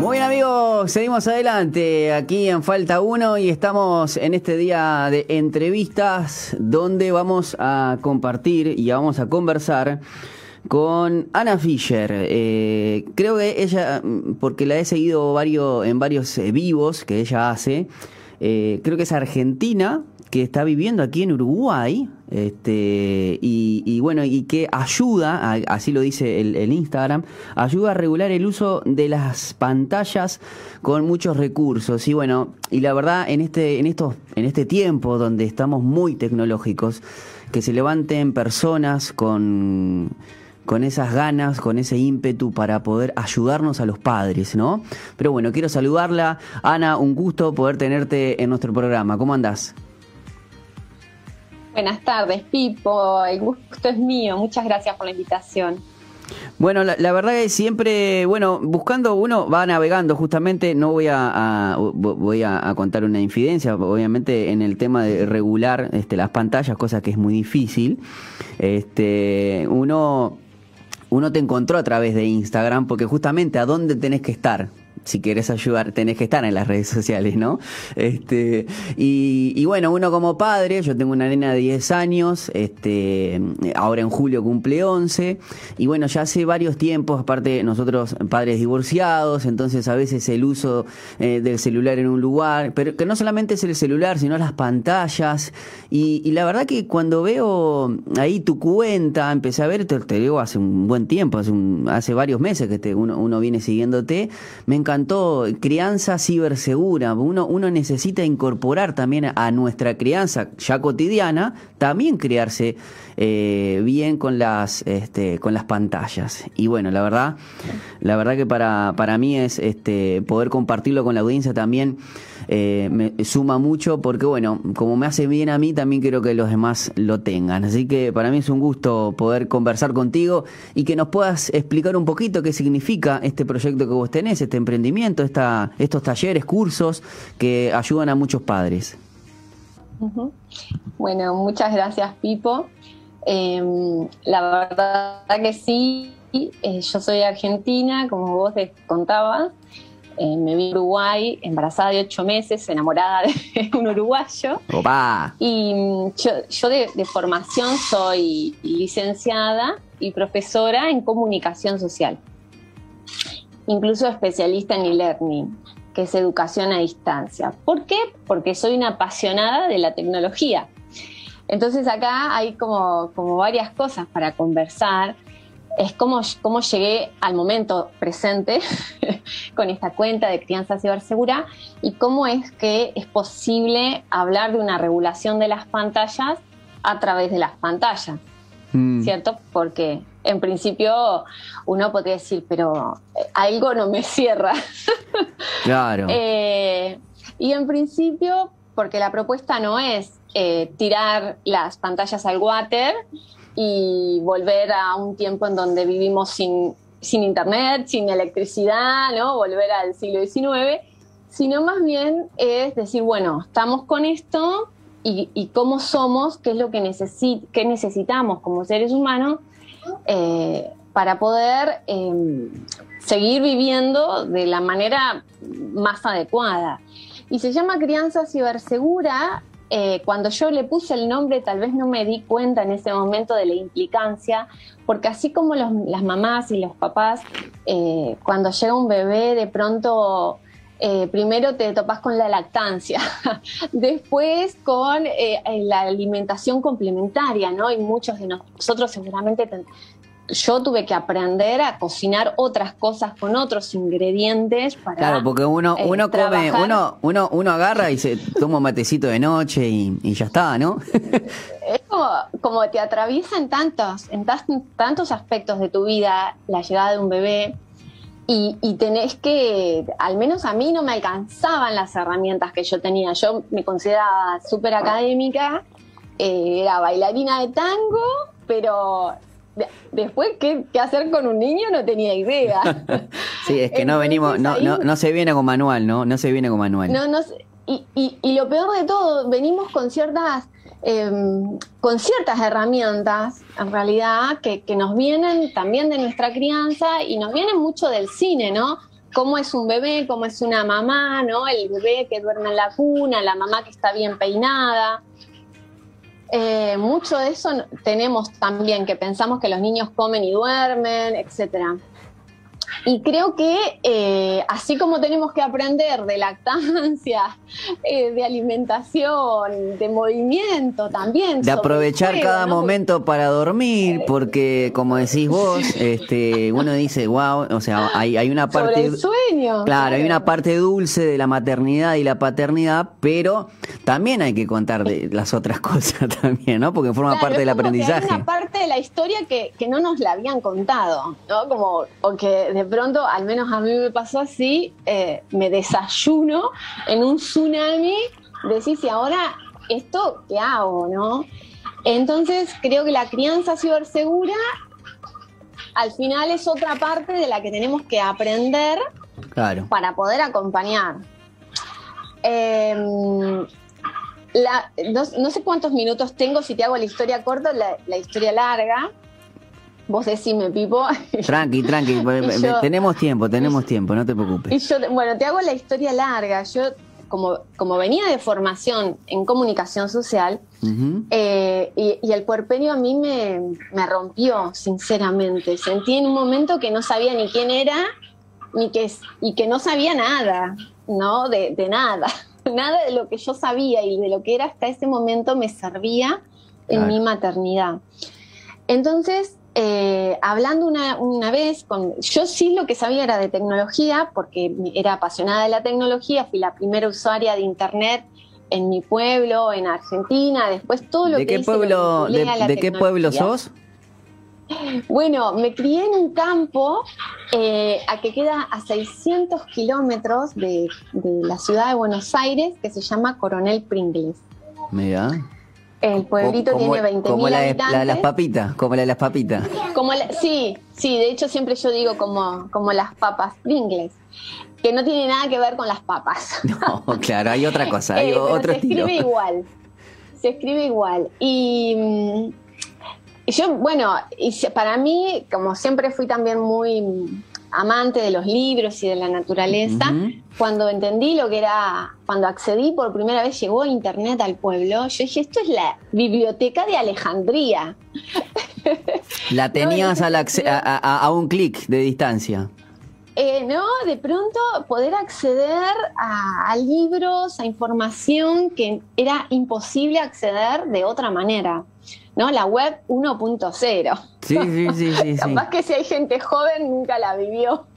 Muy bien amigos, seguimos adelante aquí en Falta 1 y estamos en este día de entrevistas donde vamos a compartir y vamos a conversar con Ana Fischer. Eh, creo que ella, porque la he seguido varios, en varios eh, vivos que ella hace, eh, creo que es argentina, que está viviendo aquí en Uruguay, este, y, bueno, y que ayuda, así lo dice el, Instagram, ayuda a regular el uso de las pantallas con muchos recursos. Y bueno, y la verdad, en este, en estos, en este tiempo donde estamos muy tecnológicos, que se levanten personas con con esas ganas, con ese ímpetu para poder ayudarnos a los padres, ¿no? Pero bueno, quiero saludarla. Ana, un gusto poder tenerte en nuestro programa. ¿Cómo andás? Buenas tardes, Pipo. El gusto es mío. Muchas gracias por la invitación. Bueno, la, verdad es siempre, bueno, buscando uno va navegando justamente, no voy a, voy a, contar una infidencia, obviamente en el tema de regular este, las pantallas, cosa que es muy difícil. Este, uno, uno te encontró a través de Instagram porque justamente a dónde tenés que estar, si quieres ayudar, tenés que estar en las redes sociales, ¿no? Este, y, bueno, uno como padre, yo tengo una nena de 10 años, este, ahora en julio cumple 11, y bueno, ya hace varios tiempos, aparte nosotros padres divorciados, entonces a veces el uso eh, del celular en un lugar, pero que no solamente es el celular, sino las pantallas, y, la verdad que cuando veo ahí tu cuenta, empecé a ver, te, digo hace un buen tiempo, hace, hace varios meses que uno, uno viene siguiéndote, me encanta crianza cibersegura. Uno, uno necesita incorporar también a nuestra crianza ya cotidiana, también criarse eh, bien con las, este, con las pantallas. Y bueno, la verdad, la verdad que para, para mí es este, poder compartirlo con la audiencia también eh, me suma mucho porque bueno, como me hace bien a mí, también quiero que los demás lo tengan. Así que para mí es un gusto poder conversar contigo y que nos puedas explicar un poquito qué significa este proyecto que vos tenés, este emprendimiento, esta, estos talleres, cursos que ayudan a muchos padres. Bueno, muchas gracias Pipo. Em, la verdad que sí, eh, yo soy argentina, como vos te contabas, eh, me vi en Uruguay, embarazada de ocho meses, enamorada de un uruguayo. Y mm, yo, de, formación soy licenciada y profesora en comunicación social. Incluso especialista en e-learning, que es educación a distancia. ¿Por qué? Porque soy una apasionada de la tecnología. Entonces acá hay como, como varias cosas para conversar es cómo, cómo llegué al momento presente con esta cuenta de crianza cibersegura y cómo es que es posible hablar de una regulación de las pantallas a través de las pantallas, mm. ¿cierto? Porque en principio uno podría decir, pero eh, algo no me cierra. claro. Eh, y en principio, porque la propuesta no es eh, tirar las pantallas al water y volver a un tiempo en donde vivimos sin, sin internet, sin electricidad, ¿no? Volver al siglo XIX, sino más bien es decir, bueno, estamos con esto y, cómo somos, qué es lo que, necesitamos como seres humanos eh, para poder em, seguir viviendo de la manera más adecuada. Y se llama crianza cibersegura eh, cuando yo le puse el nombre tal vez no me di cuenta en ese momento de la implicancia, porque así como las mamás y los papás, eh, cuando llega un bebé de pronto... Eh, primero te topas con la lactancia, después con la alimentación complementaria, ¿no? Y muchos de nosotros seguramente yo tuve que aprender a cocinar otras cosas con otros ingredientes para Claro, porque uno eh, uno come, uno uno uno agarra y se toma un matecito de noche y, ya está, ¿no? es como, como te atraviesan tantos en tantos aspectos de tu vida la llegada de un bebé y, y, tenés que, al menos a mí no me alcanzaban las herramientas que yo tenía. Yo me consideraba súper académica, eh, era bailarina de tango, pero después ¿qué, hacer con un niño no tenía idea. sí, es que no venimos, no, no, no se viene con manual, ¿no? No se viene con manual. No, no, y, y, y lo peor de todo, venimos con ciertas, em, con ciertas herramientas, en realidad, que, que nos vienen también de nuestra crianza y nos vienen mucho del cine, ¿no? cómo es un bebé, cómo es una mamá, ¿no? El bebé que duerme en la cuna, la mamá que está bien peinada. Eh, mucho de eso tenemos también, que pensamos que los niños comen y duermen, etcétera. Y creo que eh, así como tenemos que aprender de lactancia, eh, de alimentación, de movimiento también. De aprovechar cada momento para dormir, porque como decís vos, este, uno dice, wow, o sea, hay, hay una parte... sueño. Claro, hay una parte dulce de la maternidad y la paternidad, pero también hay que contar de las otras cosas también, ¿no? Porque forma parte del aprendizaje. hay una parte de la historia que, que no nos la habían contado, ¿no? Como, o que de pronto, al menos a mí me pasó así, eh, me desayuno en un tsunami, decís, y ahora, ¿esto qué hago, no? Entonces, creo que la crianza cibersegura al final es otra parte de la que tenemos que aprender para poder acompañar. Em, no, sé cuántos minutos tengo si te hago la historia corta o la historia larga. Vos decime, Pipo. Tranqui, tranqui. tenemos tiempo, tenemos tiempo, no te preocupes. Y yo, bueno, te hago la historia larga. Yo, como, como venía de formación en comunicación social, eh, y, el puerperio a mí me, rompió, sinceramente. Sentí en un momento que no sabía ni quién era, ni que, y que no sabía nada, ¿no? De, nada. Nada de lo que yo sabía y de lo que era hasta ese momento me servía en mi maternidad. Entonces, eh, hablando una, vez con. Yo sí lo que sabía era de tecnología, porque era apasionada de la tecnología, fui la primera usuaria de Internet en mi pueblo, en Argentina, después todo lo ¿De que qué pueblo, de, qué pueblo sos? Bueno, me crié en un campo eh, a que queda a 600 kilómetros de, de, la ciudad de Buenos Aires, que se llama Coronel Pringles. Mira. El pueblito tiene 20.000 como la habitantes. la las papitas, como la de las papitas. Como sí, sí, de hecho siempre yo digo como, como las papas Pringles, que no tiene nada que ver con las papas. No, claro, hay otra cosa, hay eh, otro se escribe igual, se escribe igual. Y, y yo, bueno, y para mí, como siempre fui también muy amante de los libros y de la naturaleza, cuando entendí lo que era, cuando accedí por primera vez, llegó Internet al pueblo, yo dije, esto es la biblioteca de Alejandría. La tenías a, un clic de distancia. Eh, no, de pronto poder acceder a, libros, a información que era imposible acceder de otra manera. ¿No? La web 1.0. Sí, sí, sí, sí. Capaz que si hay gente joven nunca la vivió.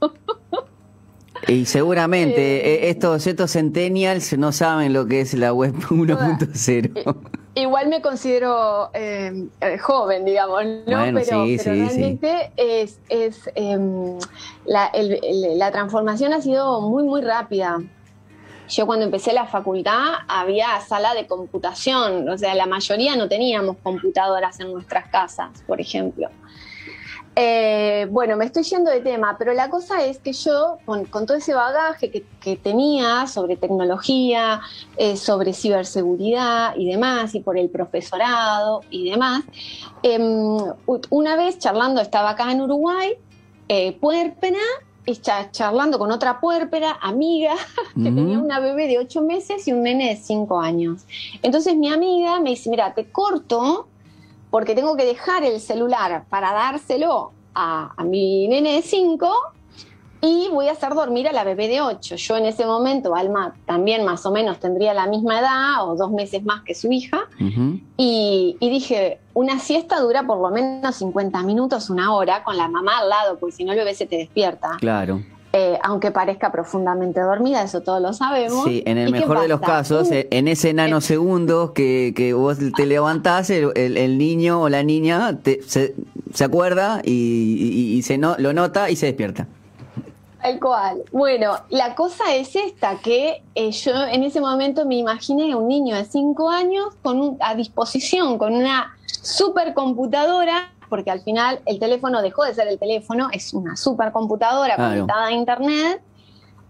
Y seguramente eh, eh, estos, estos centennials no saben lo que es la web 1.0. Igual me considero eh, joven, digamos, ¿no? pero, sí, sí, realmente es, es em, la, la transformación ha sido muy, muy rápida. Yo cuando empecé la facultad había sala de computación, o sea, la mayoría no teníamos computadoras en nuestras casas, por ejemplo. Eh, bueno, me estoy yendo de tema, pero la cosa es que yo, con, todo ese bagaje que, tenía sobre tecnología, eh, sobre ciberseguridad y demás, y por el profesorado y demás, em, una vez charlando, estaba acá en Uruguay, eh, charlando con otra puérpera, amiga, que tenía una bebé de ocho meses y un nene de cinco años. Entonces mi amiga me dice, mira, te corto porque tengo que dejar el celular para dárselo a, a mi nene de cinco y voy a hacer dormir a la bebé de 8. Yo en ese momento, Alma también más o menos tendría la misma edad o dos meses más que su hija. y, dije, una siesta dura por lo menos 50 minutos, una hora, con la mamá al lado, porque si no el bebé se te despierta. Claro. Eh, aunque parezca profundamente dormida, eso todos lo sabemos. Sí, en el mejor de los casos, en ese nanosegundo que, que vos te levantás, el, niño o la niña se, acuerda y, se no, lo nota y se despierta. Tal cual. Bueno, la cosa es esta, que eh, yo en ese momento me imaginé un niño de 5 años con a disposición, con una supercomputadora, porque al final el teléfono dejó de ser el teléfono, es una supercomputadora conectada a Internet,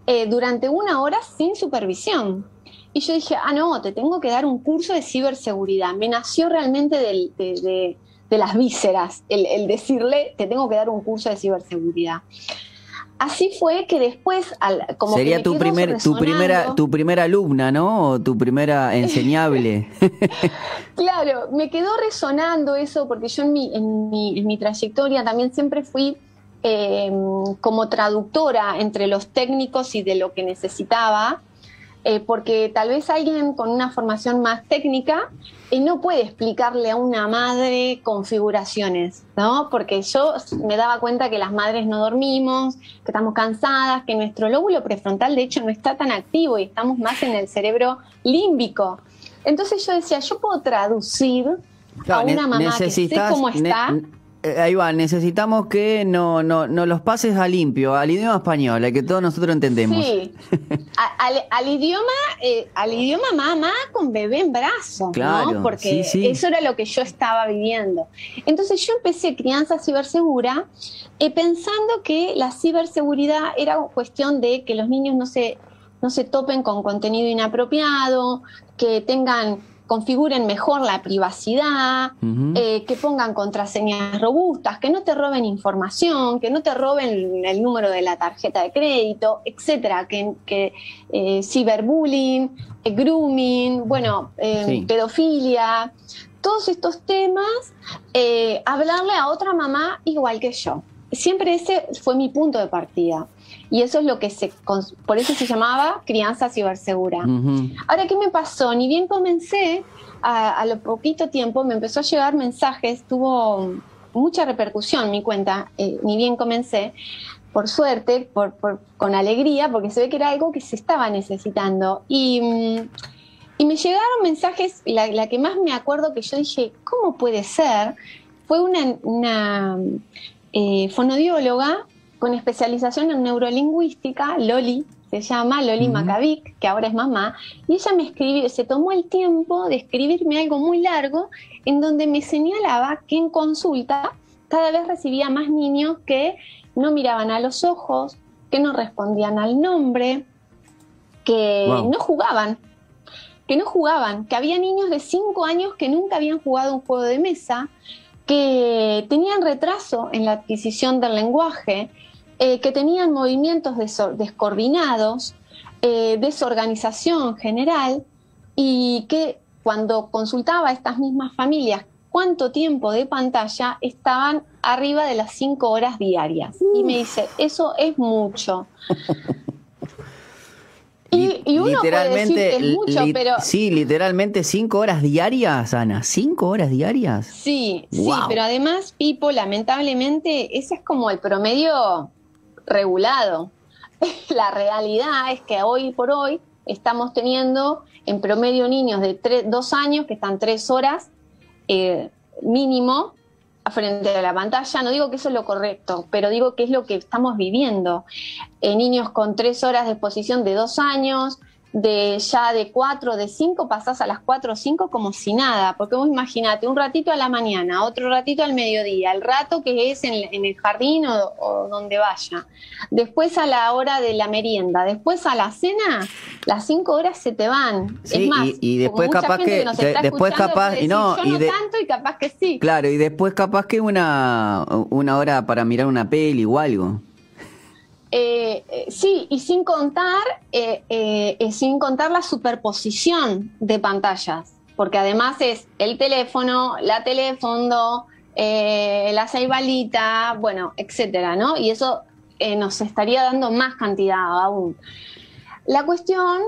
eh, durante una hora sin supervisión. Y yo dije, ah, no, te tengo que dar un curso de ciberseguridad. Me nació realmente de, las vísceras el decirle, te tengo que dar un curso de ciberseguridad. Así fue que después, como sería tu primer, tu primera, tu primera alumna, ¿no? O tu primera enseñable. claro, me quedó resonando eso porque yo en mi, en mi, en mi trayectoria también siempre fui em, como traductora entre los técnicos y de lo que necesitaba. Eh, porque tal vez alguien con una formación más técnica y no puede explicarle a una madre configuraciones, ¿no? Porque yo me daba cuenta que las madres no dormimos, que estamos cansadas, que nuestro lóbulo prefrontal de hecho no está tan activo y estamos más en el cerebro límbico. Entonces yo decía, yo puedo traducir a una mamá que sé cómo está. Eh, ahí va, necesitamos que no, no, no los pases a limpio, al idioma español, al que todos nosotros entendemos. Sí, al, idioma, eh, al idioma mamá con bebé en brazos, claro, ¿no? Porque eso era lo que yo estaba viviendo. Entonces yo empecé crianza cibersegura eh, pensando que la ciberseguridad era cuestión de que los niños no se, no se topen con contenido inapropiado, que tengan configuren mejor la privacidad, eh, que pongan contraseñas robustas, que no te roben información, que no te roben el número de la tarjeta de crédito, etcétera, que, que eh, ciberbullying, eh, grooming, bueno, pedofilia, todos estos temas, hablarle a otra mamá igual que yo. Siempre ese fue mi punto de partida. Y eso es lo que se, por eso se llamaba crianza cibersegura. Ahora, ¿qué me pasó? Ni bien comencé, a, lo poquito tiempo me empezó a llegar mensajes, tuvo mucha repercusión mi cuenta, eh, ni bien comencé, por suerte, por, con alegría, porque se ve que era algo que se estaba necesitando. Y, mm, y me llegaron mensajes, la, que más me acuerdo que yo dije, ¿cómo puede ser? Fue una, una eh, fonodióloga con especialización en neurolingüística, Loli, se llama Loli Macavic, que ahora es mamá, y ella me escribió, se tomó el tiempo de escribirme algo muy largo en donde me señalaba que en consulta cada vez recibía más niños que no miraban a los ojos, que no respondían al nombre, que no jugaban, que no jugaban, que había niños de 5 años que nunca habían jugado un juego de mesa, que tenían retraso en la adquisición del lenguaje, eh, que tenían movimientos descoordinados, eh, desorganización general y que cuando consultaba a estas mismas familias cuánto tiempo de pantalla estaban arriba de las cinco horas diarias. Y me dice, eso es mucho. Y, uno literalmente, puede decir que es mucho, pero... Sí, literalmente cinco horas diarias, Ana. ¿Cinco horas diarias? Sí, sí, pero además, Pipo, lamentablemente, ese es como el promedio regulado. La realidad es que hoy por hoy estamos teniendo en promedio niños de dos años que están tres horas eh, mínimo frente a la pantalla. No digo que eso es lo correcto, pero digo que es lo que estamos viviendo. Eh, niños con tres horas de exposición de dos años, de ya de cuatro, de cinco, pasás a las cuatro o cinco como si nada, porque vos imaginate, un ratito a la mañana, otro ratito al mediodía, el rato que es en, el jardín o, donde vaya, después a la hora de la merienda, después a la cena, las cinco horas se te van. es más, y, después capaz que, después capaz, y no, y tanto y capaz que sí. Claro, y después capaz que una, una hora para mirar una peli o algo. Eh, eh, sí, y sin contar, eh, sin contar la superposición de pantallas, porque además es el teléfono, la teléfono, la ceibalita, bueno, etcétera, ¿no? Y eso nos estaría dando más cantidad aún. La cuestión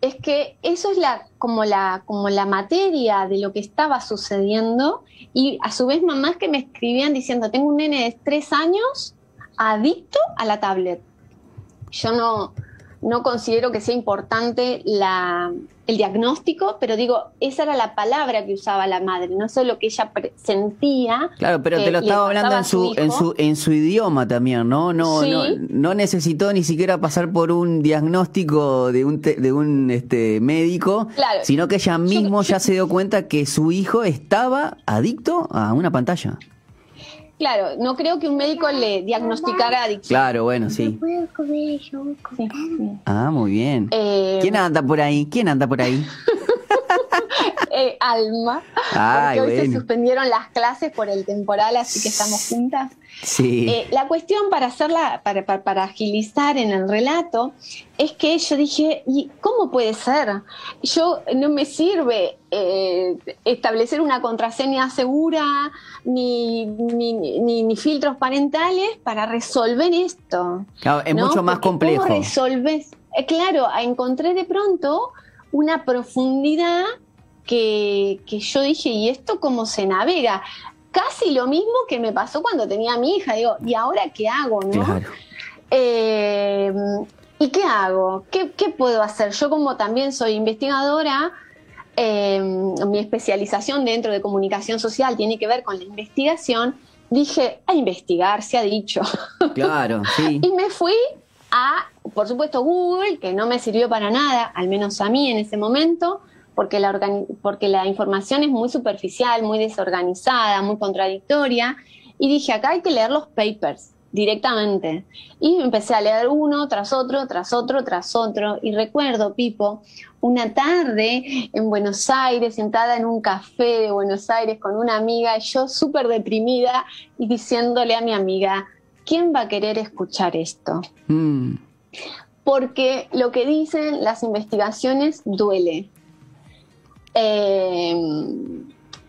es que eso es la, como, la, como la materia de lo que estaba sucediendo y a su vez mamás que me escribían diciendo, tengo un nene de tres años adicto a la tablet. Yo no, no considero que sea importante la, el diagnóstico, pero digo, esa era la palabra que usaba la madre, no sé lo que ella sentía. Claro, pero te lo estaba hablando en su, en su, en su idioma también, ¿no? No, no, no necesitó ni siquiera pasar por un diagnóstico de un, de un este, médico, sino que ella mismo ya se dio cuenta que su hijo estaba adicto a una pantalla. Claro, no creo que un médico le diagnosticara adicción. Claro, bueno, sí. Ah, muy bien. Eh, ¿Quién anda por ahí? ¿Quién anda por ahí? eh, Alma. porque hoy se suspendieron las clases por el temporal, así que estamos juntas. Sí. Eh, la cuestión para hacerla, para, para, agilizar en el relato, es que yo dije, ¿y cómo puede ser? Yo no me sirve eh, establecer una contraseña segura ni, ni, filtros parentales para resolver esto. Claro, es mucho más complejo. ¿Cómo resolves? Eh, claro, encontré de pronto una profundidad que, que, yo dije, ¿y esto cómo se navega? Casi lo mismo que me pasó cuando tenía a mi hija. Digo, ¿y ahora qué hago? ¿no? Eh, ¿Y qué hago? ¿Qué, puedo hacer? Yo como también soy investigadora, eh, mi especialización dentro de comunicación social tiene que ver con la investigación, dije, a investigar, se ha dicho. Claro, sí. y me fui a, por supuesto, Google, que no me sirvió para nada, al menos a mí en ese momento, porque la, porque la información es muy superficial, muy desorganizada, muy contradictoria. Y dije, acá hay que leer los papers directamente. Y empecé a leer uno tras otro, tras otro, tras otro. Y recuerdo, Pipo, una tarde en Buenos Aires, sentada en un café de Buenos Aires con una amiga, yo súper deprimida y diciéndole a mi amiga, ¿quién va a querer escuchar esto? Mm. Porque lo que dicen las investigaciones duele. Eh,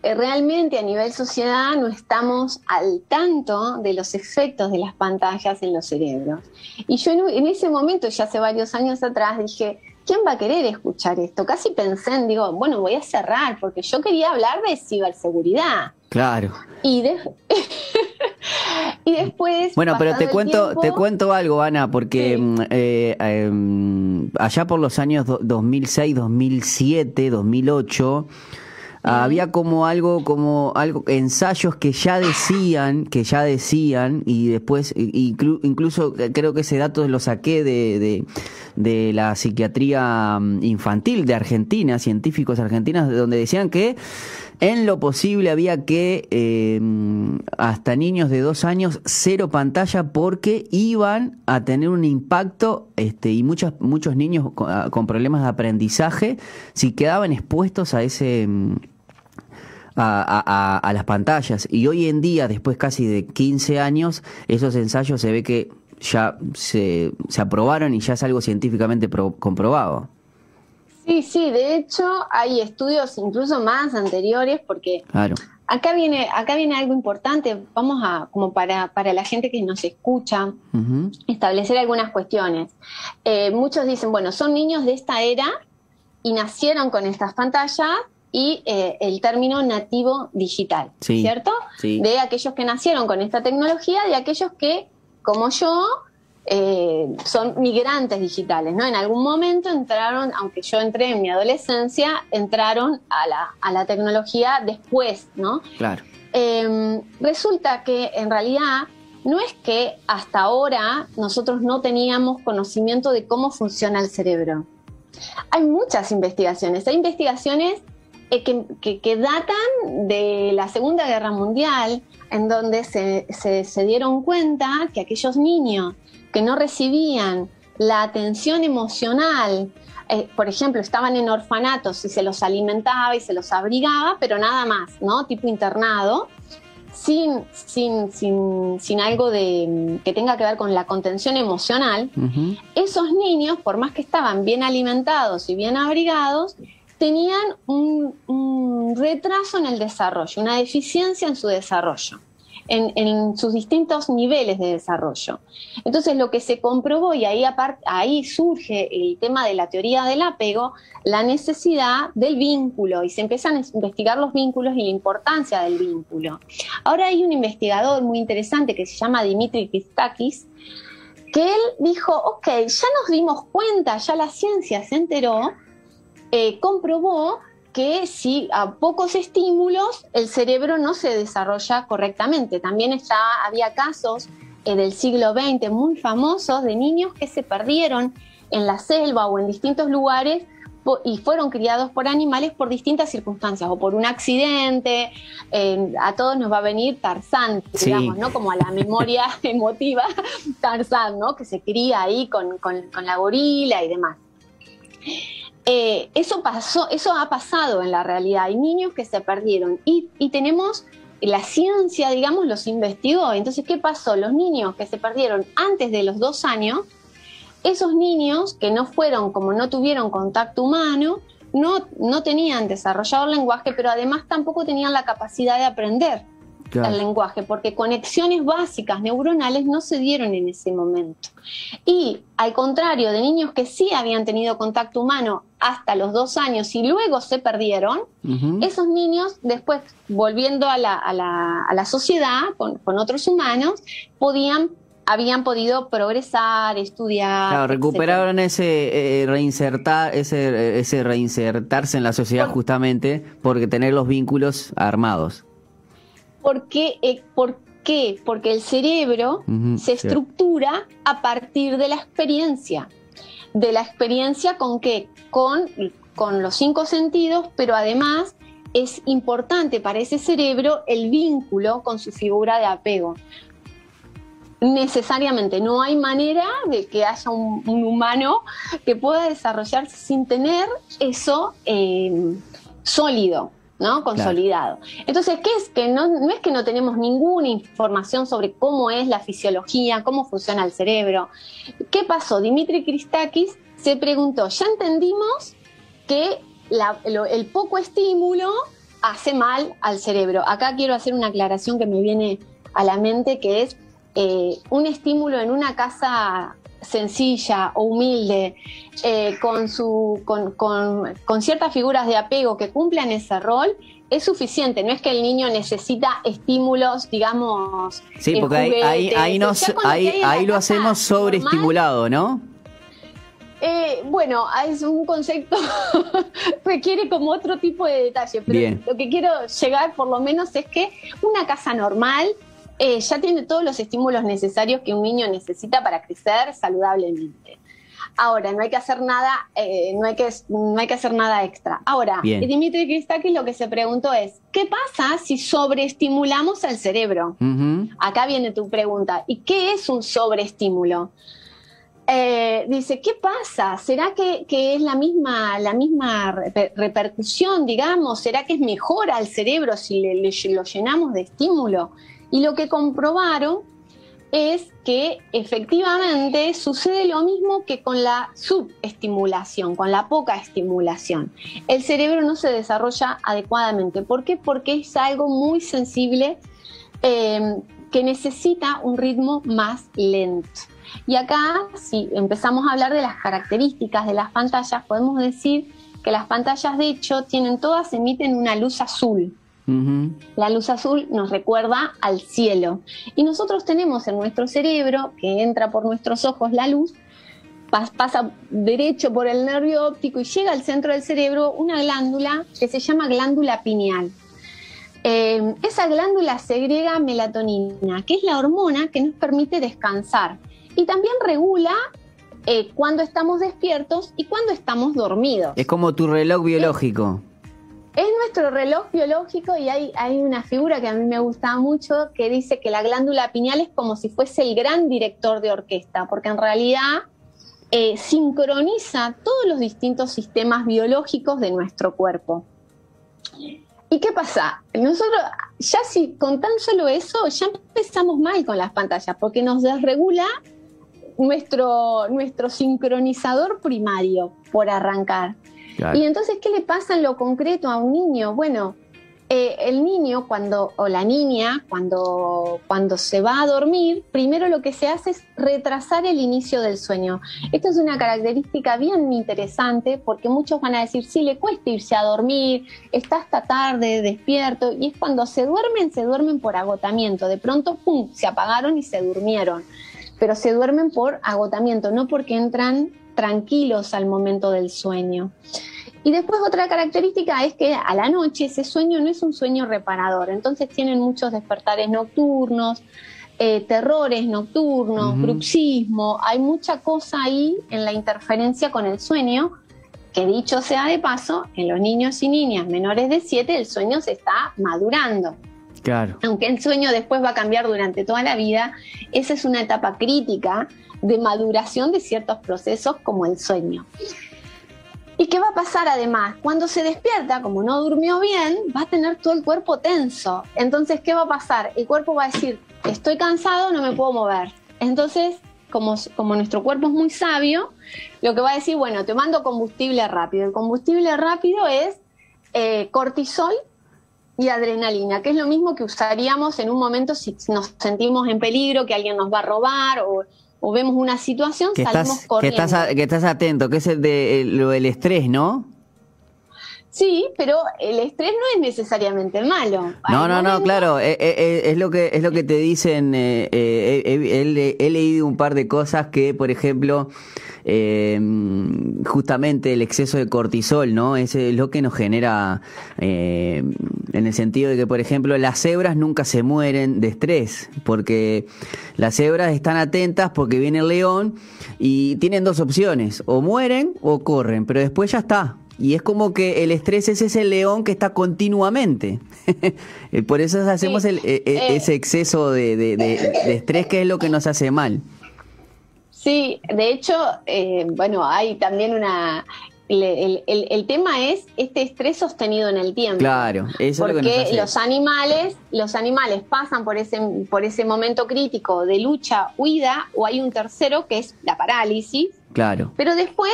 realmente a nivel sociedad no estamos al tanto de los efectos de las pantallas en los cerebros. Y yo en, ese momento, ya hace varios años atrás, dije, ¿quién va a querer escuchar esto? Casi pensé en, digo, bueno, voy a cerrar, porque yo quería hablar de ciberseguridad. Claro. Y, y después. Bueno, pero te cuento, te cuento algo, Ana, porque mm, eh, em, allá por los años 2006, 2007, 2008 había como algo, como algo, ensayos que ya decían, que ya decían, y después, incluso creo que ese dato lo saqué de, de, la psiquiatría mm, infantil de Argentina, científicos argentinos, donde decían que en lo posible había que em, hasta niños de dos años cero pantalla porque iban a tener un impacto este, y muchos muchos niños con, con problemas de aprendizaje si quedaban expuestos a ese em, a, las pantallas. Y hoy en día, después casi de 15 años, esos ensayos se ve que ya se, se aprobaron y ya es algo científicamente comprobado. Sí, sí, de hecho hay estudios incluso más anteriores porque acá viene acá viene algo importante, vamos a como para, para la gente que nos escucha establecer algunas cuestiones. Eh, muchos dicen, bueno, son niños de esta era y nacieron con estas pantallas y eh, el término nativo digital, ¿cierto? De aquellos que nacieron con esta tecnología, de aquellos que, como yo, eh, son migrantes digitales, ¿no? En algún momento entraron, aunque yo entré en mi adolescencia, entraron a la, a la tecnología después, ¿no? Claro. Em, resulta que en realidad no es que hasta ahora nosotros no teníamos conocimiento de cómo funciona el cerebro. Hay muchas investigaciones, hay investigaciones eh, que, datan de la Segunda Guerra Mundial, en donde se, se, dieron cuenta que aquellos niños que no recibían la atención emocional, eh, por ejemplo, estaban en orfanatos y se los alimentaba y se los abrigaba, pero nada más, ¿no? Tipo internado, sin, sin, sin, sin algo de, que tenga que ver con la contención emocional, esos niños, por más que estaban bien alimentados y bien abrigados, tenían un, retraso en el desarrollo, una deficiencia en su desarrollo. En, sus distintos niveles de desarrollo. Entonces, lo que se comprobó, y ahí, surge el tema de la teoría del apego, la necesidad del vínculo, y se empiezan a investigar los vínculos y la importancia del vínculo. Ahora hay un investigador muy interesante que se llama Dimitri Kistakis, que él dijo, ok, ya nos dimos cuenta, ya la ciencia se enteró eh, comprobó que si a pocos estímulos el cerebro no se desarrolla correctamente. También había casos eh, del siglo XX muy famosos de niños que se perdieron en la selva o en distintos lugares y fueron criados por animales por distintas circunstancias, o por un accidente, a todos nos va a venir Tarzán, digamos, ¿no? Como a la memoria emotiva, Tarzán, ¿no? Que se cría ahí con, con, con la gorila y demás. Eh, eso pasó, eso ha pasado en la realidad. Hay niños que se perdieron y, tenemos la ciencia, digamos, los investigó. Entonces, ¿qué pasó? Los niños que se perdieron antes de los dos años, esos niños que no fueron, como no tuvieron contacto humano, no, no tenían desarrollado el lenguaje, pero además tampoco tenían la capacidad de aprender el lenguaje, porque conexiones básicas neuronales no se dieron en ese momento. Y al contrario de niños que sí habían tenido contacto humano hasta los dos años y luego se perdieron, esos niños después, volviendo a la, a la, a la sociedad con, con otros humanos, podían habían podido progresar, estudiar. Claro, recuperaron ese eh, reinsertar, ese, ese reinsertarse en la sociedad justamente porque tener los vínculos armados. Porque, eh, ¿Por qué? Porque el cerebro se estructura a partir de la experiencia. ¿De la experiencia con qué? Con, con los cinco sentidos, pero además es importante para ese cerebro el vínculo con su figura de apego necesariamente. No hay manera de que haya un, humano que pueda desarrollarse sin tener eso eh, sólido. ¿No? Consolidado. Entonces, ¿qué es? Que no, no, es que no tenemos ninguna información sobre cómo es la fisiología, cómo funciona el cerebro. ¿Qué pasó? Dimitri Christakis se preguntó, ya entendimos que el poco estímulo hace mal al cerebro. Acá quiero hacer una aclaración que me viene a la mente, que es eh, un estímulo en una casa sencilla o humilde, eh, con, su, con, con, ciertas figuras de apego que cumplan ese rol, es suficiente. No es que el niño necesita estímulos, digamos. Sí, porque ahí, ahí, ahí, lo hacemos sobreestimulado, ¿no? Eh, bueno, es un concepto requiere como otro tipo de detalle, pero lo que quiero llegar por lo menos es que una casa normal eh, ya tiene todos los estímulos necesarios que un niño necesita para crecer saludablemente. Ahora, no hay que hacer nada, eh, no, hay que, no hay que hacer nada extra. Ahora, Dimitri Kristakis lo que se preguntó es, ¿qué pasa si sobreestimulamos al cerebro? Acá viene tu pregunta. ¿Y qué es un sobreestímulo? Eh, dice, ¿qué pasa? ¿Será que, es la misma, la misma repercusión, digamos? ¿Será que es mejor al cerebro si lo llenamos de estímulo? Y lo que comprobaron es que efectivamente sucede lo mismo que con la subestimulación, con la poca estimulación. El cerebro no se desarrolla adecuadamente. ¿Por qué? Porque es algo muy sensible em, que necesita un ritmo más lento. Y acá, si empezamos a hablar de las características de las pantallas, podemos decir que las pantallas de hecho tienen todas, emiten una luz azul. La luz azul nos recuerda al cielo. Y nosotros tenemos en nuestro cerebro, que entra por nuestros ojos la luz, pasa derecho por el nervio óptico y llega al centro del cerebro una glándula que se llama glándula pineal. Eh, esa glándula segrega melatonina, que es la hormona que nos permite descansar. Y también regula eh, cuando estamos despiertos y cuando estamos dormidos. Es como tu reloj biológico. Es nuestro reloj biológico y hay, hay una figura que a mí me gusta mucho que dice que la glándula pineal es como si fuese el gran director de orquesta, porque en realidad eh, sincroniza todos los distintos sistemas biológicos de nuestro cuerpo. ¿Y qué pasa? Nosotros, ya si con tan solo eso, ya empezamos mal con las pantallas, porque nos desregula nuestro, nuestro sincronizador primario por arrancar. Y entonces, ¿qué le pasa en lo concreto a un niño? Bueno, eh, el niño cuando, o la niña, cuando, cuando se va a dormir, primero lo que se hace es retrasar el inicio del sueño. Esto es una característica bien interesante porque muchos van a decir, sí, le cuesta irse a dormir, está hasta tarde despierto, y es cuando se duermen, se duermen por agotamiento. De pronto, ¡pum!, se apagaron y se durmieron. Pero se duermen por agotamiento, no porque entran tranquilos al momento del sueño. Y después otra característica es que a la noche ese sueño no es un sueño reparador, entonces tienen muchos despertares nocturnos, eh, terrores nocturnos, bruxismo, hay mucha cosa ahí en la interferencia con el sueño, que dicho sea de paso, en los niños y niñas menores de 7 el sueño se está madurando. Claro. Aunque el sueño después va a cambiar durante toda la vida, esa es una etapa crítica de maduración de ciertos procesos como el sueño. ¿Y qué va a pasar además? Cuando se despierta, como no durmió bien, va a tener todo el cuerpo tenso. Entonces, ¿qué va a pasar? El cuerpo va a decir, estoy cansado, no me puedo mover. Entonces, como, como nuestro cuerpo es muy sabio, lo que va a decir, bueno, te mando combustible rápido. El combustible rápido es eh, cortisol y adrenalina, que es lo mismo que usaríamos en un momento si nos sentimos en peligro, que alguien nos va a robar o, vemos una situación, salimos corriendo. Que estás, que estás atento, que es el de lo del estrés, ¿no? Sí, pero el estrés no es necesariamente malo. No, no, no, claro, eh, eh, eh, es, lo que es lo que te dicen. he, leído un par de cosas que, por ejemplo, justamente el exceso de cortisol, ¿no? Es lo que nos genera, en el sentido de que, por ejemplo, las cebras nunca se mueren de estrés, porque las cebras están atentas porque viene el león y tienen dos opciones: o mueren o corren, pero después ya está y es como que el estrés es ese león que está continuamente. Por eso hacemos el, e, e, eh. ese exceso de, estrés que es lo que nos hace mal. Sí, de hecho, eh, bueno, hay también una... El, tema es este estrés sostenido en el tiempo. Claro, eso porque es lo que nos hace. los animales, los animales pasan por ese, por ese momento crítico de lucha, huida, o hay un tercero que es la parálisis. Claro. Pero después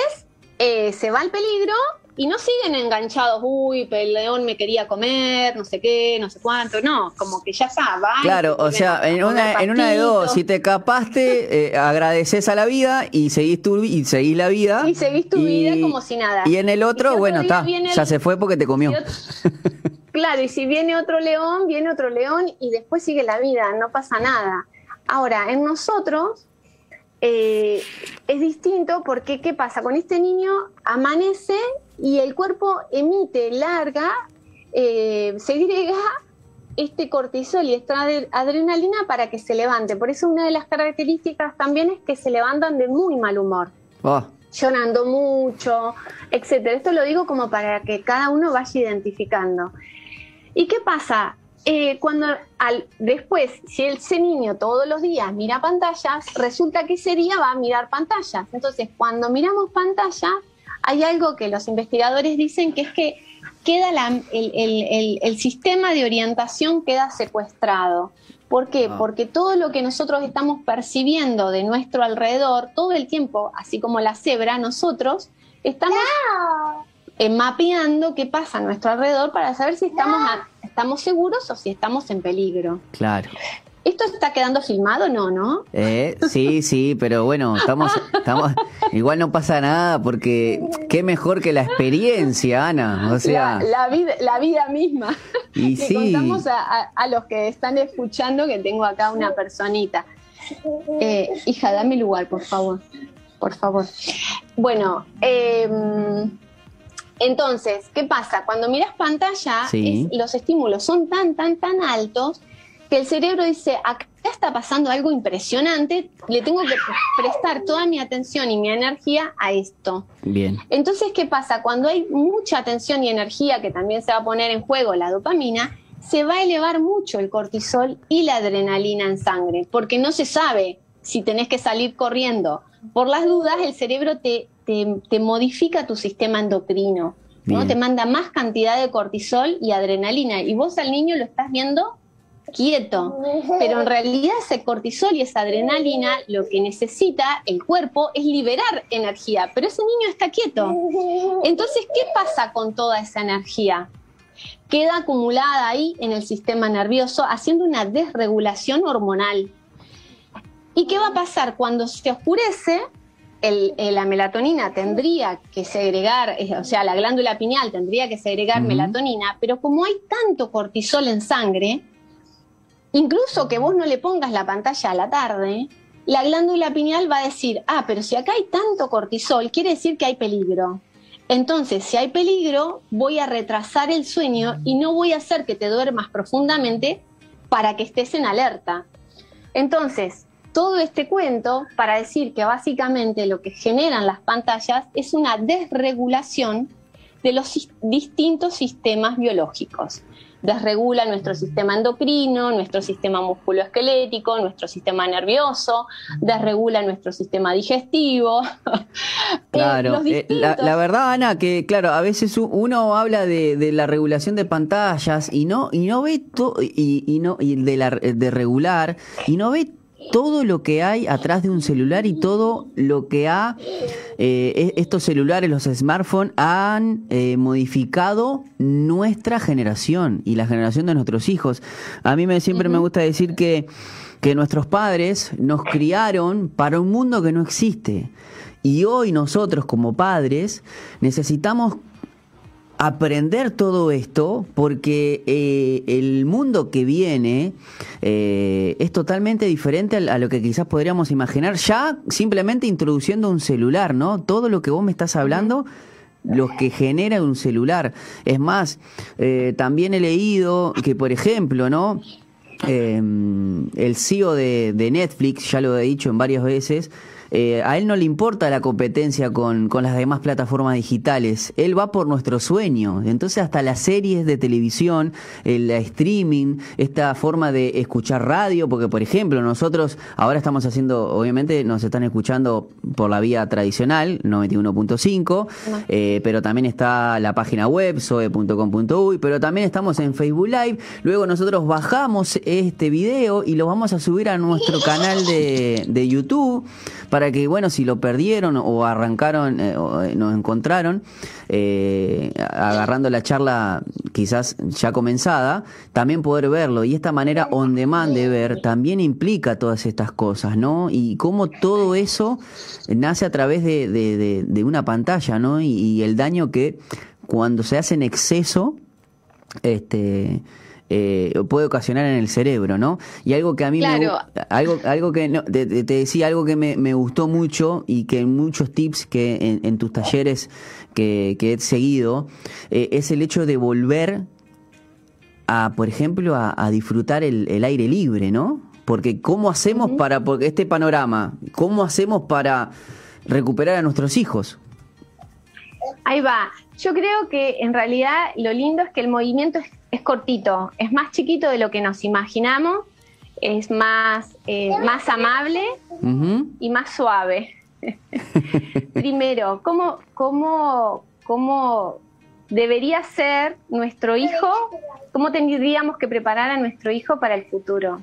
eh, se va al peligro y no siguen enganchados, uy, el león me quería comer, no sé qué, no sé cuánto, no, como que ya está, va. Claro, o sea, en una, en una de dos, si te escapaste, eh, agradeces a la vida y seguís, tu, y seguís la vida. Y seguís tu vida como si nada. Y en el otro, bueno, está, ya se fue porque te comió. claro, y si viene otro león, viene otro león y después sigue la vida, no pasa nada. Ahora, en nosotros eh, es distinto porque, ¿qué pasa? Con este niño amanece y el cuerpo emite, larga, eh, segrega este cortisol y esta adrenalina para que se levante. Por eso una de las características también es que se levantan de muy mal humor. Oh. Llorando mucho, etcétera. Esto lo digo como para que cada uno vaya identificando. ¿Y qué pasa? Eh, cuando al, después, si ese niño todos los días mira pantallas, resulta que ese día va a mirar pantallas. Entonces, cuando miramos pantallas, hay algo que los investigadores dicen que es que queda el, sistema de orientación queda secuestrado. ¿Por qué? Ah. Porque todo lo que nosotros estamos percibiendo de nuestro alrededor todo el tiempo, así como la cebra, nosotros estamos eh, mapeando qué pasa a nuestro alrededor para saber si estamos, estamos seguros o si estamos en peligro. Claro. ¿Esto está quedando filmado? No, ¿no? Eh, sí, sí, pero bueno, estamos, estamos, igual no pasa nada porque qué mejor que la experiencia, Ana. O sea, la, vida, la vida misma. Y sí. contamos a, los que están escuchando que tengo acá una personita. Eh, hija, dame lugar, por favor. Por favor. Bueno, eh, entonces, ¿qué pasa? Cuando miras pantalla, los estímulos son tan, tan, tan altos que el cerebro dice, acá está pasando algo impresionante, le tengo que prestar toda mi atención y mi energía a esto. Bien. Entonces, ¿qué pasa? Cuando hay mucha atención y energía, que también se va a poner en juego la dopamina, se va a elevar mucho el cortisol y la adrenalina en sangre, porque no se sabe si tenés que salir corriendo. Por las dudas, el cerebro te te, modifica tu sistema endocrino, ¿no? Te manda más cantidad de cortisol y adrenalina. Y vos al niño lo estás viendo quieto, pero en realidad ese cortisol y esa adrenalina lo que necesita el cuerpo es liberar energía, pero ese niño está quieto. Entonces, ¿qué pasa con toda esa energía? Queda acumulada ahí en el sistema nervioso haciendo una desregulación hormonal. ¿Y qué va a pasar cuando se oscurece? Eh, la melatonina tendría que segregar, eh, o sea, la glándula pineal tendría que segregar melatonina, pero como hay tanto cortisol en sangre, incluso que vos no le pongas la pantalla a la tarde, la glándula pineal va a decir, ah, pero si acá hay tanto cortisol, quiere decir que hay peligro. Entonces, si hay peligro, voy a retrasar el sueño y no voy a hacer que te duermas profundamente para que estés en alerta. Entonces, todo este cuento para decir que básicamente lo que generan las pantallas es una desregulación de los distintos sistemas biológicos. Desregula nuestro sistema endocrino, nuestro sistema musculoesquelético, nuestro sistema nervioso, desregula nuestro sistema digestivo. Eh, claro, eh, la, verdad, Ana, que claro, a veces uno habla de, la regulación de pantallas y no, y no ve todo, y, y, no, y de, la, de regular, y no ve todo lo que hay atrás de un celular y todo lo que ha eh, e, estos celulares, los smartphones, han eh, modificado nuestra generación y la generación de nuestros hijos. A mí me, siempre me gusta decir que, que nuestros padres nos criaron para un mundo que no existe. Y hoy nosotros como padres necesitamos aprender todo esto porque eh, el mundo que viene eh, es totalmente diferente a, lo que quizás podríamos imaginar ya simplemente introduciendo un celular, ¿no? Todo lo que vos me estás hablando lo que genera un celular. Es más, eh, también he leído que, por ejemplo, ¿no? el CEO de, de Netflix, ya lo he dicho en varias veces, eh, a él no le importa la competencia con, con, las demás plataformas digitales, él va por nuestro sueño. Entonces hasta las series de televisión, el streaming, esta forma de escuchar radio, porque por ejemplo nosotros ahora estamos haciendo, obviamente nos están escuchando por la vía tradicional, 91.5, eh, pero también está la página web, soe.com.uy, pero también estamos en Facebook Live. Luego nosotros bajamos este video y lo vamos a subir a nuestro canal de, de YouTube para que, bueno, si lo perdieron o arrancaron, eh, o eh, nos encontraron, eh, agarrando la charla quizás ya comenzada, también poder verlo. Y esta manera on demand de ver también implica todas estas cosas, ¿no? Y cómo todo eso nace a través de, de, una pantalla, ¿no? Y, y el daño que cuando se hace en exceso, este eh, puede ocasionar en el cerebro, ¿no? Y algo que a mí me algo algo que te, decía algo que me, me, gustó mucho y que en muchos tips que en, tus talleres que, he seguido eh, es el hecho de volver a, por ejemplo, a, disfrutar el, aire libre, ¿no? Porque cómo hacemos para porque este panorama, cómo hacemos para recuperar a nuestros hijos. Ahí va. Yo creo que en realidad lo lindo es que el movimiento es es cortito, es más chiquito de lo que nos imaginamos, es más, eh, más amable y más suave. Primero, ¿cómo, cómo, ¿cómo debería ser nuestro hijo? ¿Cómo tendríamos que preparar a nuestro hijo para el futuro?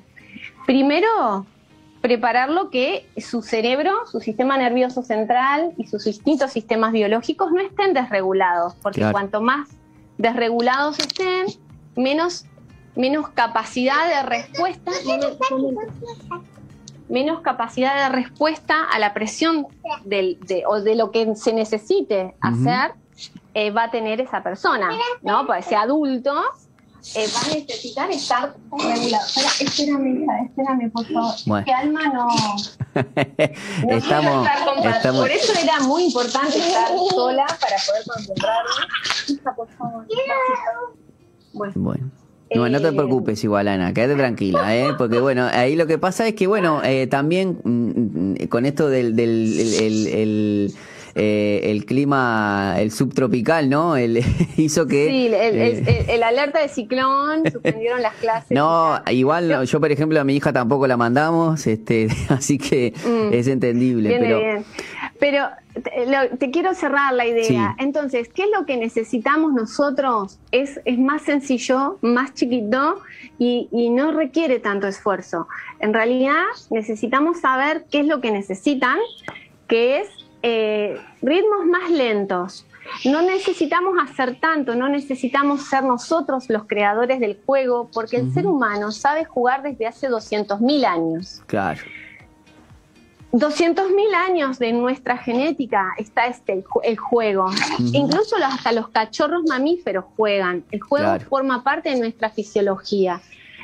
Primero, prepararlo que su cerebro, su sistema nervioso central y sus distintos sistemas biológicos no estén desregulados, porque cuanto más desregulados estén, menos, menos capacidad de respuesta, menos, capacidad de respuesta a la presión del, de, o de lo que se necesite hacer eh, va a tener esa persona, ¿no? Pues ese adulto eh, va a necesitar estar regulado. espérame, espérame, por favor. Que Alma no. estamos, estamos, Por eso era muy importante estar sola para poder concentrarme. Por favor. Bueno. No, no te eh, preocupes igual, Ana, quédate tranquila, ¿eh? Porque bueno, ahí lo que pasa es que, bueno, eh, también mm, mm, con esto del, del el, eh, el, clima, el subtropical, ¿no? El, hizo que... Sí, el, el, alerta de ciclón, suspendieron las clases. No, igual yo, por ejemplo, a mi hija tampoco la mandamos, este así que mm. es entendible. pero, bien. Pero te, quiero cerrar la idea. Entonces, ¿qué es lo que necesitamos nosotros? Es, es más sencillo, más chiquito y, no requiere tanto esfuerzo. En realidad, necesitamos saber qué es lo que necesitan, que es eh, ritmos más lentos. No necesitamos hacer tanto, no necesitamos ser nosotros los creadores del juego, porque el ser humano sabe jugar desde hace 200.000 años. Claro. 200.000 años de nuestra genética está este, el juego. Incluso hasta los cachorros mamíferos juegan. El juego forma parte de nuestra fisiología.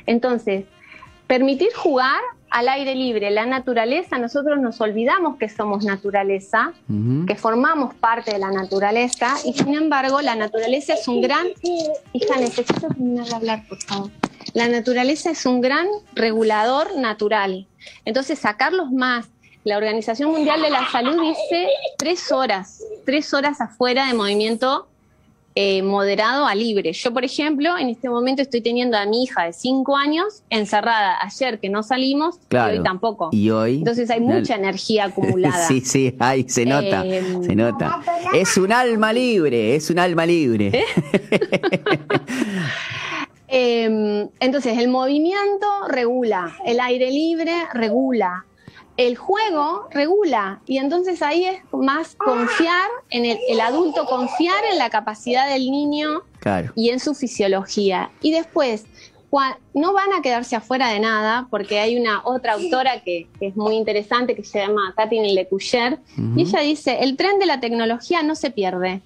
Entonces, permitir jugar al aire libre, la naturaleza, nosotros nos olvidamos que somos naturaleza, que formamos parte de la naturaleza, y sin embargo, la naturaleza es un gran. Hija, necesito terminar de hablar, por favor. La naturaleza es un gran regulador natural. Entonces, sacarlos más la Organización Mundial de la Salud dice tres horas, tres horas afuera de movimiento eh, moderado a libre. Yo, por ejemplo, en este momento estoy teniendo a mi hija de 5 años encerrada ayer que no salimos y hoy tampoco. Y hoy. Entonces hay mucha energía acumulada. sí, sí, ay, se nota, em, se nota. Es un alma libre, es un alma libre. ¿Eh? Em, entonces, el movimiento regula, el aire libre regula, el juego regula. Y entonces ahí es más confiar en el, adulto, confiar en la capacidad del niño y en su fisiología. Y después, no van a quedarse afuera de nada porque hay una otra autora que, es muy interesante que se llama Katrin Lecuyer y ella dice, el tren de la tecnología no se pierde.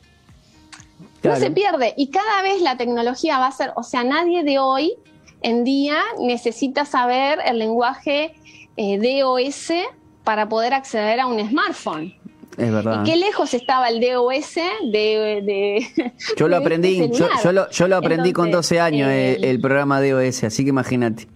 No se pierde. Y cada vez la tecnología va a ser, o sea, nadie de hoy en día necesita saber el lenguaje eh, DOS para poder acceder a un smartphone. Es verdad. ¿Y qué lejos estaba el DOS de... yo lo aprendí, yo, lo, aprendí con 12 años eh, el programa DOS, así que imagínate.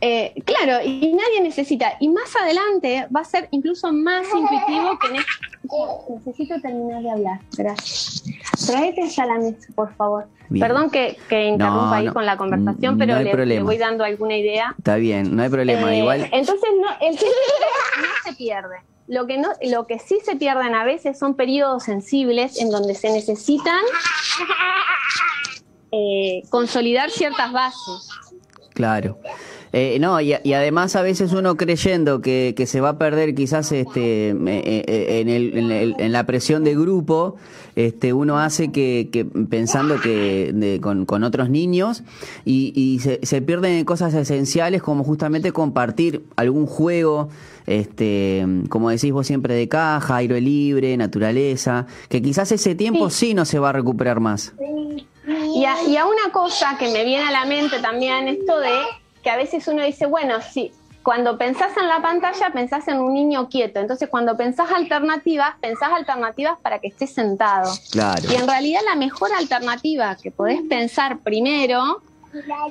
Eh, claro, y nadie necesita. Y más adelante va a ser incluso más intuitivo que en este... Necesito terminar de hablar, gracias. Traete ya la mesa, por favor. Perdón que, interrumpa ahí con la conversación, pero le, voy dando alguna idea. Está bien, no hay problema. Eh, igual. Entonces, no, el no se pierde. Lo que, no, lo que sí se pierden a veces son periodos sensibles en donde se necesitan eh, consolidar ciertas bases. Claro. Eh, no, y, además a veces uno creyendo que, que se va a perder quizás este, eh, eh, en, el, en, la presión de grupo, este, uno hace que, que pensando que con, con, otros niños y, y se, se, pierden cosas esenciales como justamente compartir algún juego, este, como decís vos siempre de caja, aire libre, naturaleza, que quizás ese tiempo sí, no se va a recuperar más. Y y a una cosa que me viene a la mente también, esto de que a veces uno dice, bueno, sí, cuando pensás en la pantalla, pensás en un niño quieto. Entonces, cuando pensás alternativas, pensás alternativas para que estés sentado. Claro. Y en realidad la mejor alternativa que podés pensar primero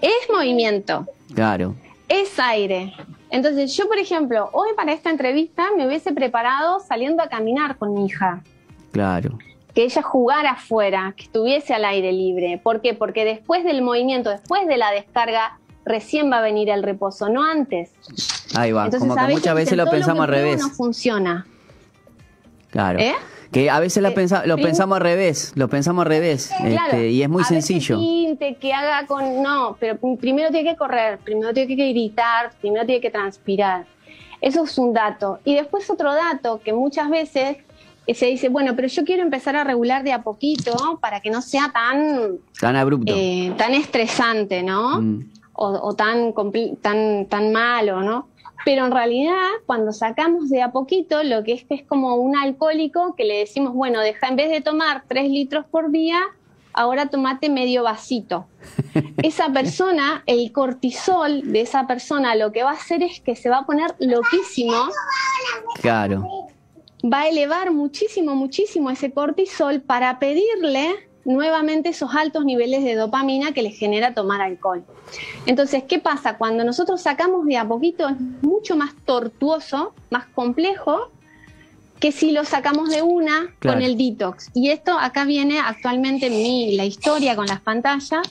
es movimiento. Claro. Es aire. Entonces, yo, por ejemplo, hoy para esta entrevista me hubiese preparado saliendo a caminar con mi hija. Claro. Que ella jugara afuera, que estuviese al aire libre. ¿Por qué? Porque después del movimiento, después de la descarga, recién va a venir el reposo, no antes. Ahí va, como que muchas veces lo pensamos al revés. No funciona. Claro. ¿Eh? Que a veces lo, eh, lo pensamos al revés, lo pensamos al revés, este, y es muy sencillo. que haga con, no, pero primero tiene que correr, primero tiene que gritar, primero tiene que transpirar. Eso es un dato. Y después otro dato que muchas veces se dice, bueno, pero yo quiero empezar a regular de a poquito para que no sea tan... Tan abrupto. Eh, tan estresante, ¿no? Mm o, tan, tan, tan malo, ¿no? Pero en realidad, cuando sacamos de a poquito, lo que es que es como un alcohólico que le decimos, bueno, deja en vez de tomar tres litros por día, ahora tomate medio vasito. Esa persona, el cortisol de esa persona, lo que va a hacer es que se va a poner loquísimo. Claro. Va a elevar muchísimo, muchísimo ese cortisol para pedirle nuevamente esos altos niveles de dopamina que les genera tomar alcohol. Entonces, ¿qué pasa? Cuando nosotros sacamos de a poquito es mucho más tortuoso, más complejo, que si lo sacamos de una con el detox. Y esto acá viene actualmente mi, la historia con las pantallas,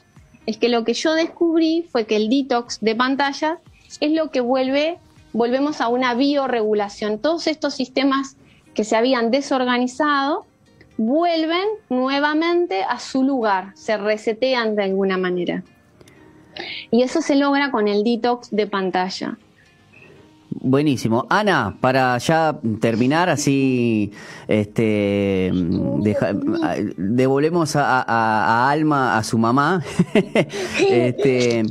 es que lo que yo descubrí fue que el detox de pantallas es lo que vuelve, volvemos a una bioregulación. Todos estos sistemas que se habían desorganizado vuelven nuevamente a su lugar, se resetean de alguna manera. Y eso se logra con el detox de pantalla. Buenísimo. Ana, para ya terminar, así este, devolvemos a, Alma, a su mamá. este,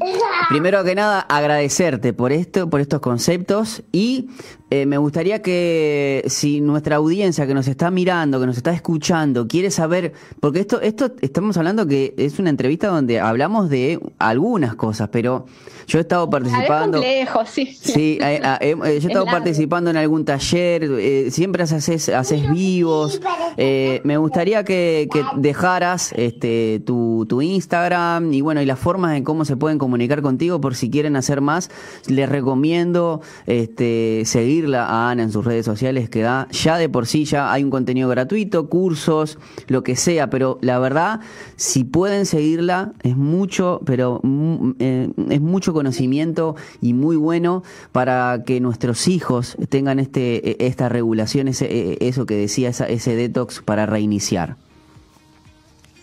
primero que nada, agradecerte por esto, por estos conceptos y eh, me gustaría que si nuestra audiencia que nos está mirando, que nos está escuchando, quiere saber, porque esto, esto estamos hablando que es una entrevista donde hablamos de algunas cosas, pero yo he estado participando. complejo, sí. Sí, eh, eh, yo he estado participando en algún taller, siempre haces, haces vivos. me gustaría que, dejaras este, tu, tu Instagram y bueno, y las formas en cómo se pueden comunicar contigo por si quieren hacer más. Les recomiendo este, seguir seguirla a Ana en sus redes sociales, que da ya de por sí ya hay un contenido gratuito, cursos, lo que sea, pero la verdad, si pueden seguirla, es mucho, pero mm, eh, es mucho conocimiento y muy bueno para que nuestros hijos tengan este e, esta regulación, ese, e, eso que decía, ese detox para reiniciar.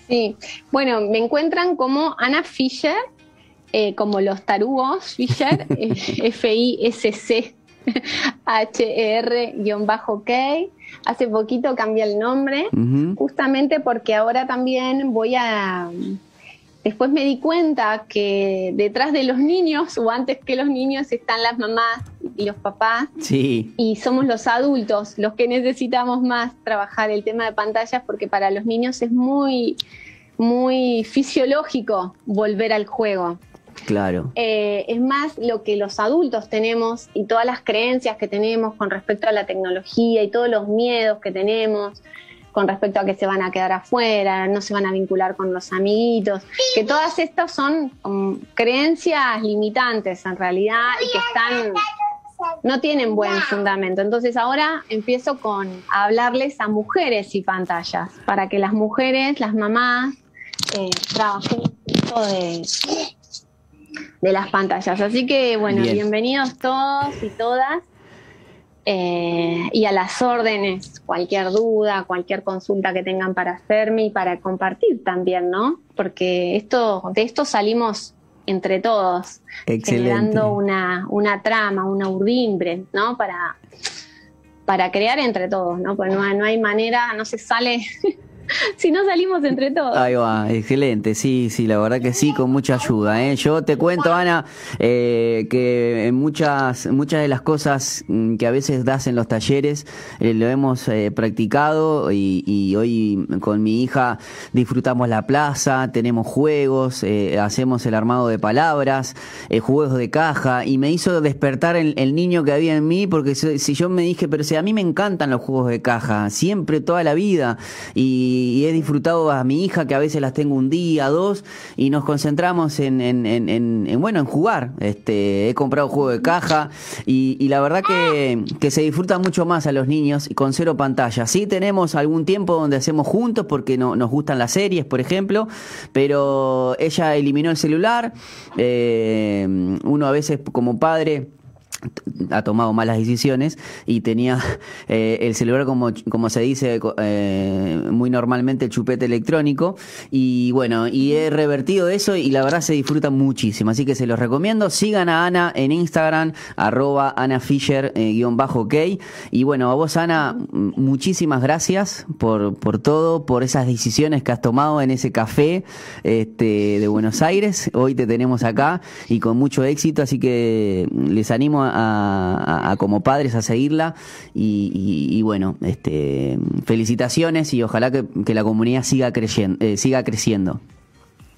Sí, bueno, me encuentran como Ana Fischer, eh, como los tarugos Fischer, eh, F-I-S-C. H-R-K. Hace poquito cambié el nombre, justamente porque ahora también voy a Después me di cuenta que detrás de los niños, o antes que los niños, están las mamás y los papás. Sí. Y somos los adultos los que necesitamos más trabajar el tema de pantallas, porque para los niños es muy, muy fisiológico volver al juego. Claro. Eh, es más lo que los adultos tenemos y todas las creencias que tenemos con respecto a la tecnología y todos los miedos que tenemos con respecto a que se van a quedar afuera, no se van a vincular con los amiguitos, que todas estas son creencias limitantes en realidad y que están no tienen buen fundamento. Entonces ahora empiezo con hablarles a mujeres y pantallas, para que las mujeres, las mamás, eh, trabajen de, de las pantallas. Así que bueno, bienvenidos todos y todas. Eh, y a las órdenes, cualquier duda, cualquier consulta que tengan para hacerme y para compartir también, ¿no? Porque esto, de esto salimos entre todos, generando una, una trama, una urdimbre, ¿no? Para, para crear entre todos, ¿no? Pues no, no hay manera, no se sale si no salimos entre todos. Ahí va, excelente, sí, sí, la verdad que sí, con mucha ayuda. ¿eh? Yo te cuento, Ana, eh, que muchas, muchas de las cosas mm, que a veces das en los talleres eh, lo hemos eh, practicado y, y, hoy con mi hija disfrutamos la plaza, tenemos juegos, hacemos el armado de palabras, juegos de caja y me hizo despertar el, el, niño que había en mí porque si, yo me dije, pero si a mí me encantan los juegos de caja, siempre, toda la vida y y, he disfrutado a mi hija, que a veces las tengo un día, dos, y nos concentramos en, en, en, bueno, en jugar. Este, he comprado juego de caja y, la verdad que, que, se disfruta mucho más a los niños con cero pantalla. Sí tenemos algún tiempo donde hacemos juntos porque no, nos gustan las series, por ejemplo, pero ella eliminó el celular. Eh, uno a veces como padre ha tomado malas decisiones y tenía eh, el celular como, como se dice eh, muy normalmente el chupete electrónico. Y bueno y he revertido eso y la verdad se disfruta muchísimo. Así que se los recomiendo. Sigan a Ana en Instagram arroba Ana Fisher eh, guion bajo ok y bueno a vos Ana muchísimas gracias por, por todo por esas decisiones que has tomado en ese café este, de Buenos Aires. Hoy te tenemos acá y con mucho éxito. Así que les animo a a, como padres a seguirla y, bueno, este, felicitaciones y ojalá que, la comunidad siga creciendo. Eh, siga creciendo.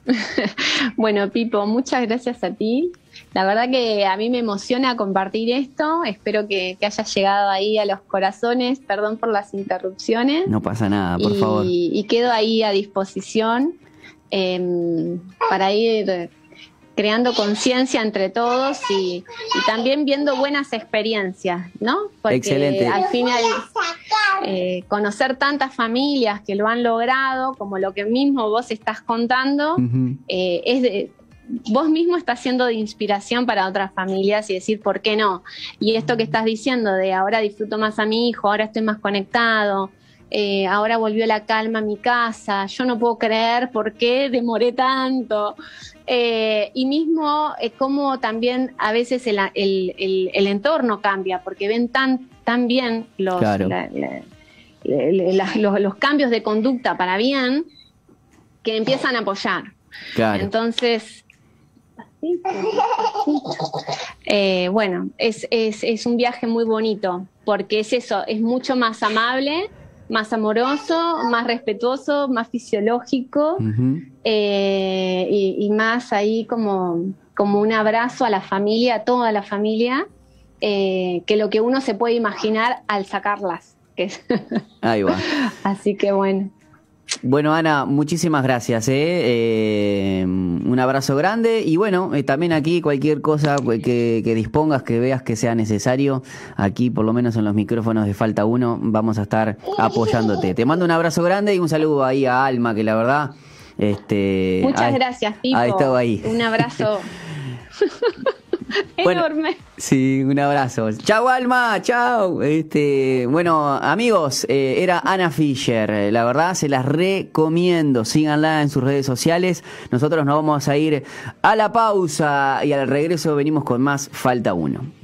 bueno, Pipo, muchas gracias a ti. La verdad que a mí me emociona compartir esto. Espero que, que haya llegado ahí a los corazones. Perdón por las interrupciones. No pasa nada, por favor. Y quedo ahí a disposición em, para ir creando conciencia entre todos y, también viendo buenas experiencias, ¿no? Porque Excelente. al final eh, conocer tantas familias que lo han logrado, como lo que mismo vos estás contando, eh, es de, vos mismo estás siendo de inspiración para otras familias y decir, ¿por qué no? Y esto que estás diciendo de ahora disfruto más a mi hijo, ahora estoy más conectado, eh, ahora volvió la calma a mi casa, yo no puedo creer por qué demoré tanto. Eh, y mismo es como también a veces el, entorno cambia, porque ven tan, tan bien los, los, cambios de conducta para bien que empiezan a apoyar. Entonces, eh, bueno, es, es, es un viaje muy bonito, porque es eso, es mucho más amable más amoroso, más respetuoso, más fisiológico eh, y, más ahí como, como un abrazo a la familia, a toda la familia, eh, que lo que uno se puede imaginar al sacarlas. ahí va. Así que bueno. Bueno, Ana, muchísimas gracias. ¿eh? Eh, un abrazo grande y bueno, eh, también aquí cualquier cosa que, que, dispongas, que veas que sea necesario, aquí por lo menos en los micrófonos de Falta Uno, vamos a estar apoyándote. Te mando un abrazo grande y un saludo ahí a Alma, que la verdad... Este, Muchas gracias, Pipo. Ha estado ahí. Un abrazo. Enorme. Sí, un abrazo. Chao, Alma, chao. Este, bueno, amigos, eh, era Ana Fisher. La verdad, se las recomiendo. Síganla en sus redes sociales. Nosotros nos vamos a ir a la pausa y al regreso venimos con más Falta Uno.